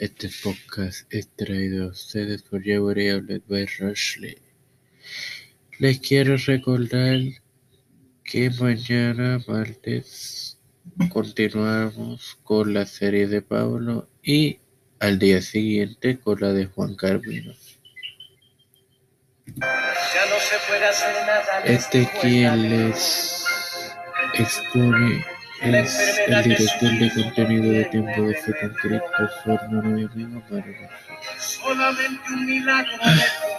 Este podcast es traído a ustedes por Outlet by Rushley. Les quiero recordar que mañana martes continuamos con la serie de Pablo y al día siguiente con la de Juan Carvino. Este quien les expone es el director de contenido de Tiempo de Fe con Cristo, y amigo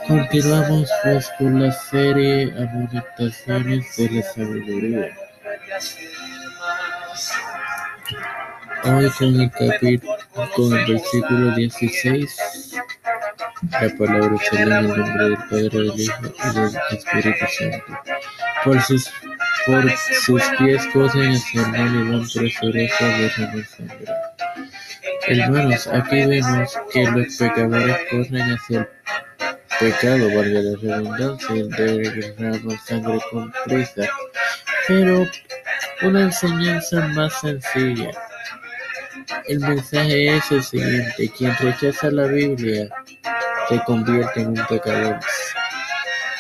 Continuamos pues con la serie Amonestaciones de la Sabiduría. Hoy con el capítulo, con el versículo 16, la palabra se lee en el nombre del Padre, del Hijo y del Espíritu Santo. Por sus por sus pies el mal y van presurosos derramar sangre. Hermanos, aquí vemos que los pecadores corren hacia el pecado, valga la redundancia, y derraman sangre con prisa. Pero una enseñanza más sencilla. El mensaje es el siguiente, quien rechaza la Biblia se convierte en un pecador.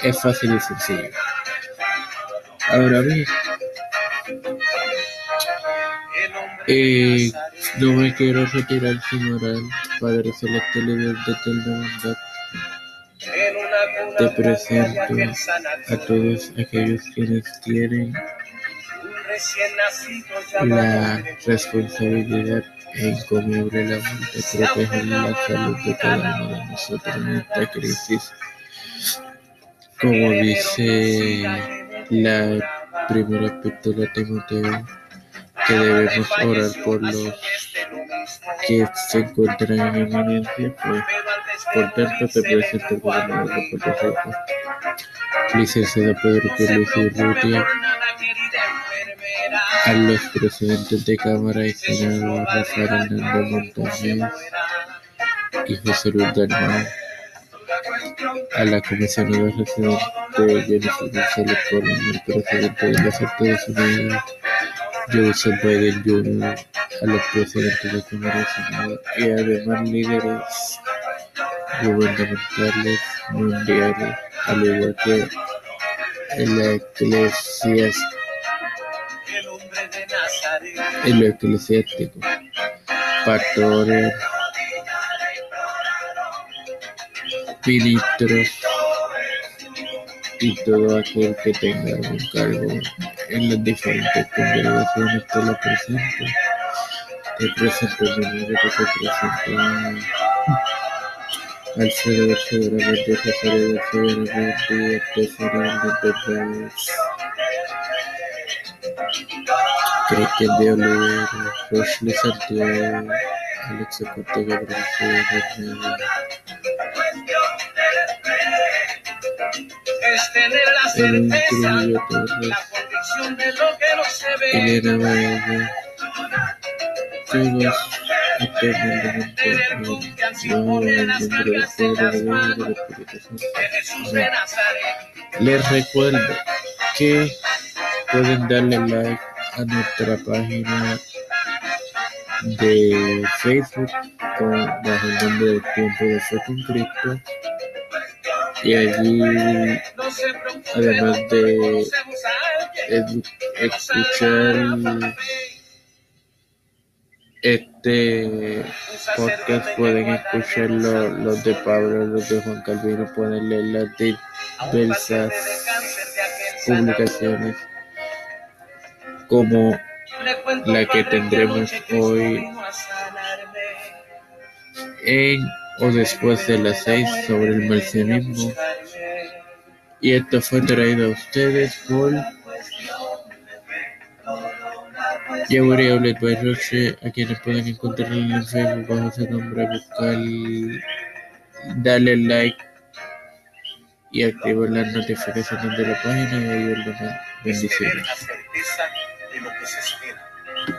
Es fácil y sencillo. Ahora bien, eh, no me quiero retirar sin orar, Padre Celeste, líder de eterna bondad. Te presento a todos aquellos quienes tienen la responsabilidad e encomiable labor de proteger la salud de cada uno de nosotros en esta crisis. Como dice la primera epístola de Timoteo, que debemos orar por los que se encuentran en eminencia, pues por tanto te presento el gobernador de Puerto Rico, licenciado Pedro Luis Urrutia, a los presidentes de Cámara y Senado Rafael Hernández Montañez y José Luis Dalmau, a la comisionada residente Jennifer González Colón, el presidente de los Estados Unidos, Joseph Biden Jr., a los presidentes de Cámara y Senado y además líderes gubernamentales mundiales, al igual que en la eclesiástica en lo eclesiástico, pastores, ministros y todo aquel que tenga un cargo en las diferentes congregaciones te lo presento. Te presento mi nombre, te presento de Oliver, Rosely Santiago, Alexa Cortega Brasil, Edwin Trujillo Torres, Elena Vega, todos eternamente luego en el nombre del Padre, del Hijo y del Espíritu Santo. Les recuerdo que pueden darle like a nuestra página de Facebook con, bajo el nombre de Tiempo de Fe con Cristo y allí además de escuchar este podcast pueden escuchar los, de Pablo, los de Juan Calvino, pueden leer las diversas publicaciones como la que tendremos hoy en o después de las seis sobre el marcianismo. Y esto fue traído a ustedes por Yaburi Outlet by Roche, a quienes pueden encontrar en Facebook bajo su nombre, buscar, darle like y activar las notificaciones de la página y ayudar Bendiciones.